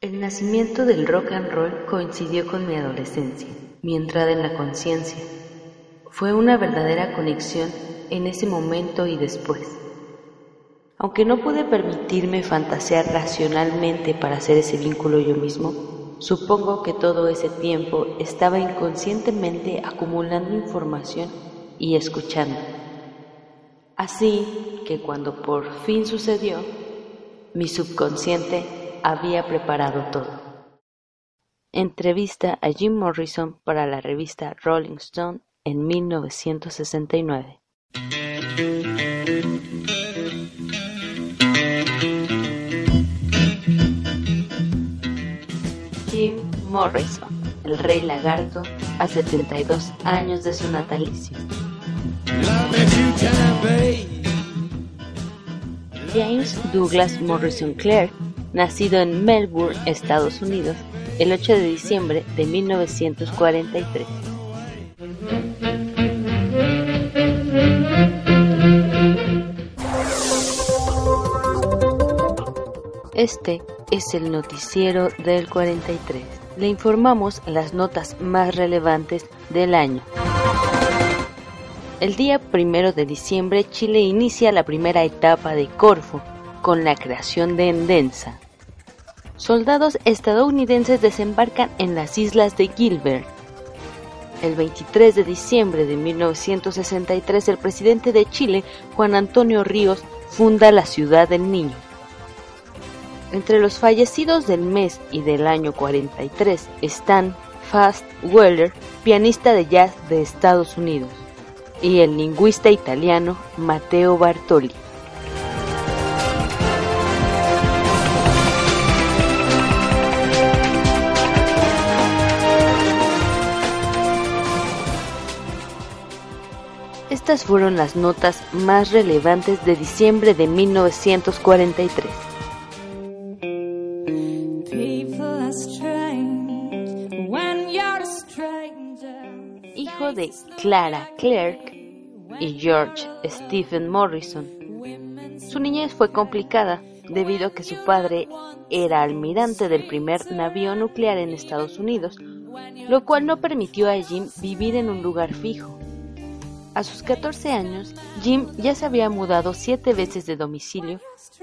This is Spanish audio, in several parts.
el nacimiento del rock and roll coincidió con mi adolescencia, mi entrada en la conciencia. Fue una verdadera conexión en ese momento y después. Aunque no pude permitirme fantasear racionalmente para hacer ese vínculo yo mismo, supongo que todo ese tiempo estaba inconscientemente acumulando información y escuchando. Así que cuando por fin sucedió, mi subconsciente había preparado todo. Entrevista a Jim Morrison para la revista Rolling Stone en 1969. Jim Morrison, el rey lagarto, a 72 años de su natalicio. James Douglas Morrison Clark nacido en Melbourne, Estados Unidos, el 8 de diciembre de 1943. Este es el noticiero del 43. Le informamos las notas más relevantes del año. El día primero de diciembre, Chile inicia la primera etapa de Corfo con la creación de Endensa soldados estadounidenses desembarcan en las islas de Gilbert. El 23 de diciembre de 1963, el presidente de Chile, Juan Antonio Ríos, funda la Ciudad del Niño. Entre los fallecidos del mes y del año 43 están Fast Weller, pianista de jazz de Estados Unidos, y el lingüista italiano Matteo Bartoli. Estas fueron las notas más relevantes de diciembre de 1943. Hijo de Clara Clark y George Stephen Morrison, su niñez fue complicada debido a que su padre era almirante del primer navío nuclear en Estados Unidos, lo cual no permitió a Jim vivir en un lugar fijo. A sus 14 años, Jim ya se había mudado siete veces de domicilio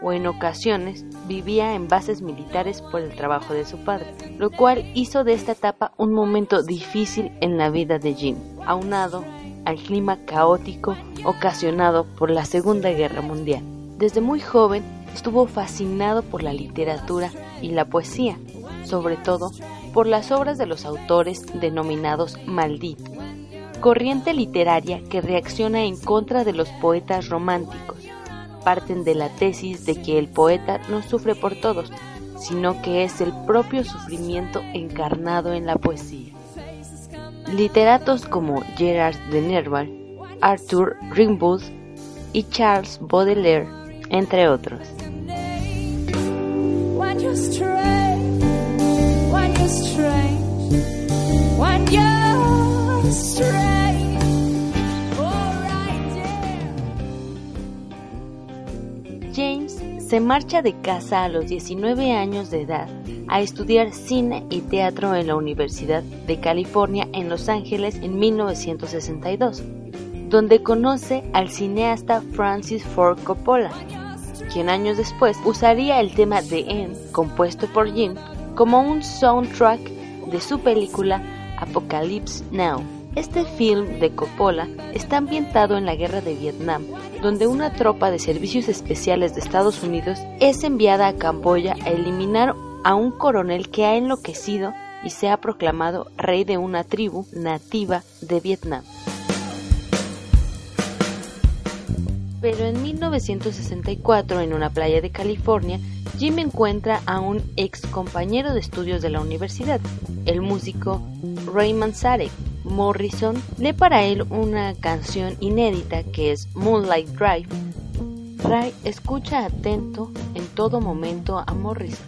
o en ocasiones vivía en bases militares por el trabajo de su padre, lo cual hizo de esta etapa un momento difícil en la vida de Jim, aunado al clima caótico ocasionado por la Segunda Guerra Mundial. Desde muy joven estuvo fascinado por la literatura y la poesía, sobre todo por las obras de los autores denominados malditos corriente literaria que reacciona en contra de los poetas románticos. Parten de la tesis de que el poeta no sufre por todos, sino que es el propio sufrimiento encarnado en la poesía. Literatos como Gerard de Nerval, Arthur Rimbaud y Charles Baudelaire, entre otros. Se marcha de casa a los 19 años de edad a estudiar cine y teatro en la Universidad de California en Los Ángeles en 1962, donde conoce al cineasta Francis Ford Coppola, quien años después usaría el tema The End, compuesto por Jim, como un soundtrack de su película Apocalypse Now. Este film de Coppola está ambientado en la guerra de Vietnam, donde una tropa de servicios especiales de Estados Unidos es enviada a Camboya a eliminar a un coronel que ha enloquecido y se ha proclamado rey de una tribu nativa de Vietnam. Pero en 1964, en una playa de California, Jim encuentra a un ex compañero de estudios de la universidad, el músico Raymond Sarek. Morrison lee para él una canción inédita que es Moonlight Drive. Ray escucha atento en todo momento a Morrison.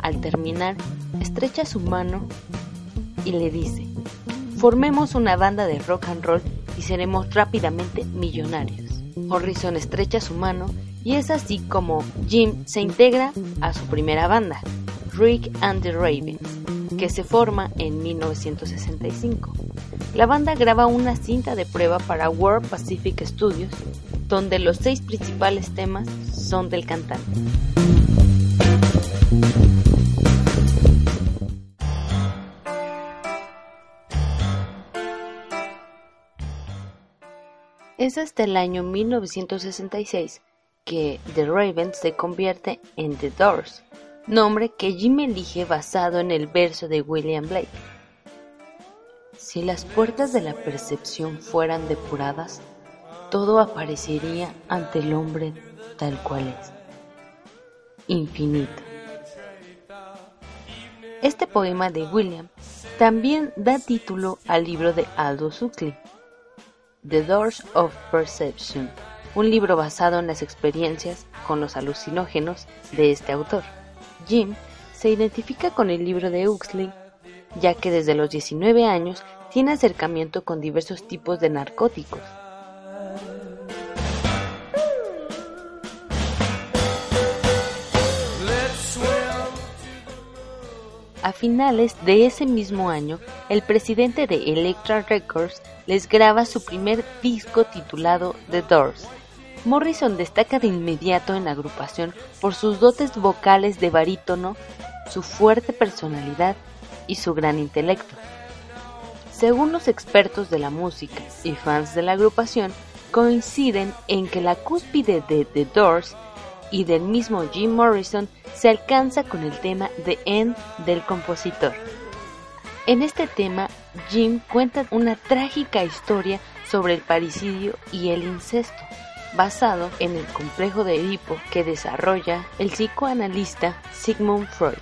Al terminar, estrecha su mano y le dice, formemos una banda de rock and roll y seremos rápidamente millonarios. Morrison estrecha su mano y es así como Jim se integra a su primera banda, Rick and the Ravens, que se forma en 1965. La banda graba una cinta de prueba para World Pacific Studios, donde los seis principales temas son del cantante. Es hasta el año 1966 que The Ravens se convierte en The Doors, nombre que Jim elige basado en el verso de William Blake. Si las puertas de la percepción fueran depuradas, todo aparecería ante el hombre tal cual es, infinito. Este poema de William también da título al libro de Aldous Huxley, The Doors of Perception, un libro basado en las experiencias con los alucinógenos de este autor. Jim se identifica con el libro de Huxley, ya que desde los 19 años tiene acercamiento con diversos tipos de narcóticos. A finales de ese mismo año, el presidente de Elektra Records les graba su primer disco titulado The Doors. Morrison destaca de inmediato en la agrupación por sus dotes vocales de barítono, su fuerte personalidad y su gran intelecto. Según los expertos de la música y fans de la agrupación, coinciden en que la cúspide de The Doors y del mismo Jim Morrison se alcanza con el tema The End del compositor. En este tema, Jim cuenta una trágica historia sobre el parricidio y el incesto, basado en el complejo de Edipo que desarrolla el psicoanalista Sigmund Freud.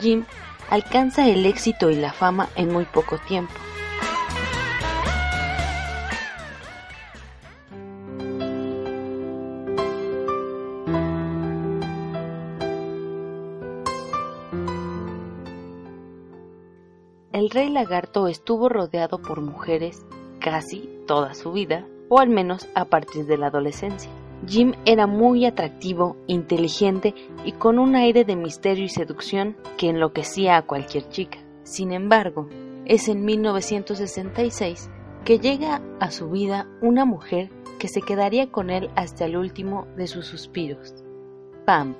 Jim alcanza el éxito y la fama en muy poco tiempo. el rey lagarto estuvo rodeado por mujeres casi toda su vida, o al menos a partir de la adolescencia. Jim era muy atractivo, inteligente y con un aire de misterio y seducción que enloquecía a cualquier chica. Sin embargo, es en 1966 que llega a su vida una mujer que se quedaría con él hasta el último de sus suspiros. Pam.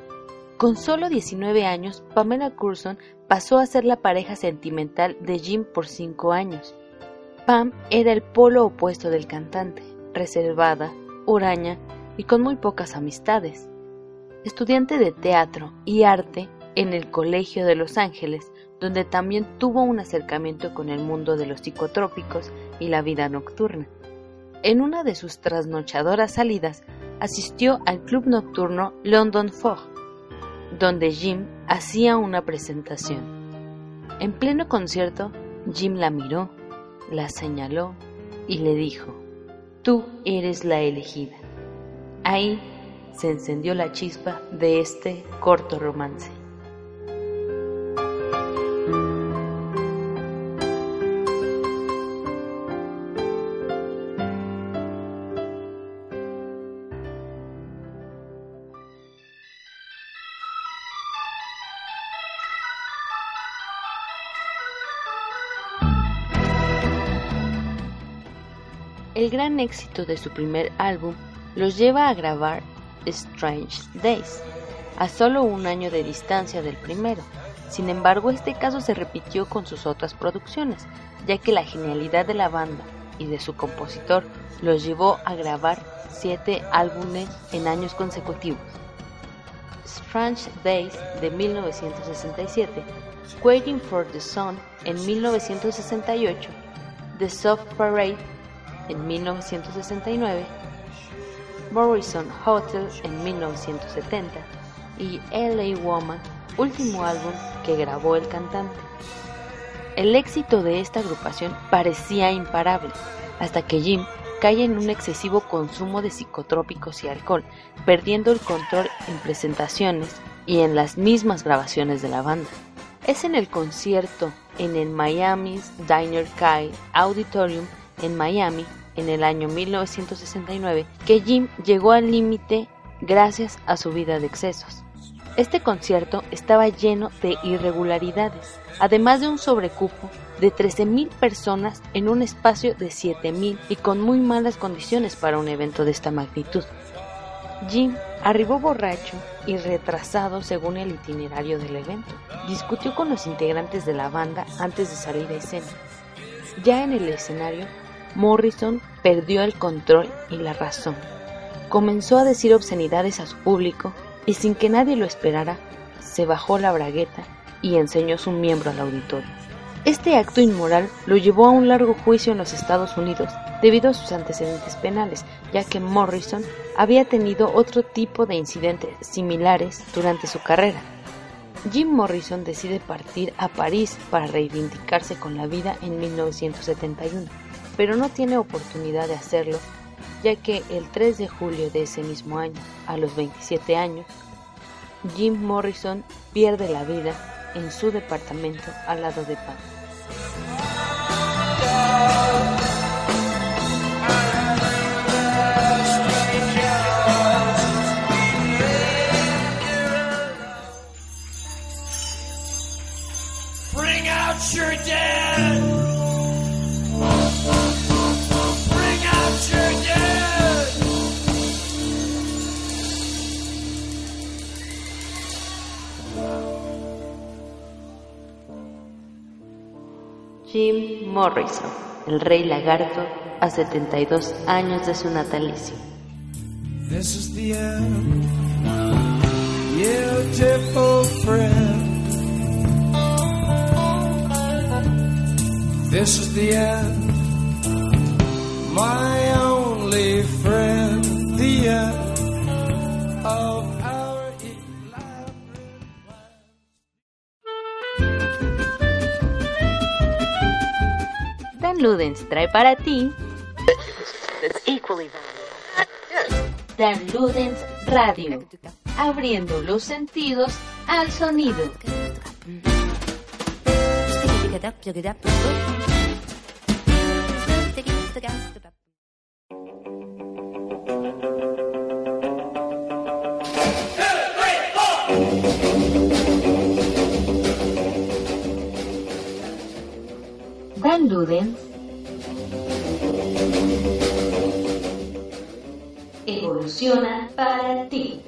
Con solo 19 años, Pamela Curson pasó a ser la pareja sentimental de Jim por cinco años. Pam era el polo opuesto del cantante, reservada, huraña y con muy pocas amistades. Estudiante de teatro y arte en el Colegio de Los Ángeles, donde también tuvo un acercamiento con el mundo de los psicotrópicos y la vida nocturna. En una de sus trasnochadoras salidas, asistió al club nocturno London Fog, donde Jim hacía una presentación. En pleno concierto, Jim la miró, la señaló y le dijo, Tú eres la elegida. Ahí se encendió la chispa de este corto romance. El gran éxito de su primer álbum los lleva a grabar Strange Days, a solo un año de distancia del primero. Sin embargo, este caso se repitió con sus otras producciones, ya que la genialidad de la banda y de su compositor los llevó a grabar siete álbumes en años consecutivos. Strange Days de 1967, Waiting for the Sun en 1968, The Soft Parade en 1969, Morrison Hotel en 1970, y LA Woman, último álbum que grabó el cantante. El éxito de esta agrupación parecía imparable, hasta que Jim cae en un excesivo consumo de psicotrópicos y alcohol, perdiendo el control en presentaciones y en las mismas grabaciones de la banda. Es en el concierto en el Miami's Diner Kai Auditorium en Miami en el año 1969 que Jim llegó al límite gracias a su vida de excesos. Este concierto estaba lleno de irregularidades, además de un sobrecupo de 13.000 personas en un espacio de 7.000 y con muy malas condiciones para un evento de esta magnitud. Jim arribó borracho y retrasado según el itinerario del evento. Discutió con los integrantes de la banda antes de salir a escena. Ya en el escenario, Morrison perdió el control y la razón. Comenzó a decir obscenidades a su público y sin que nadie lo esperara, se bajó la bragueta y enseñó su miembro al auditorio. Este acto inmoral lo llevó a un largo juicio en los Estados Unidos debido a sus antecedentes penales, ya que Morrison había tenido otro tipo de incidentes similares durante su carrera. Jim Morrison decide partir a París para reivindicarse con la vida en 1971, pero no tiene oportunidad de hacerlo, ya que el 3 de julio de ese mismo año, a los 27 años, Jim Morrison pierde la vida en su departamento al lado de Pam. Morrison, el rey lagarto, a 72 años de su natalicio. This is the end. Beautiful friend. This is the end. My only friend. The end Dan Ludens trae para ti Dan Ludens Radio, abriendo los sentidos al sonido. Dan Ludens evoluciona para ti.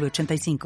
906985.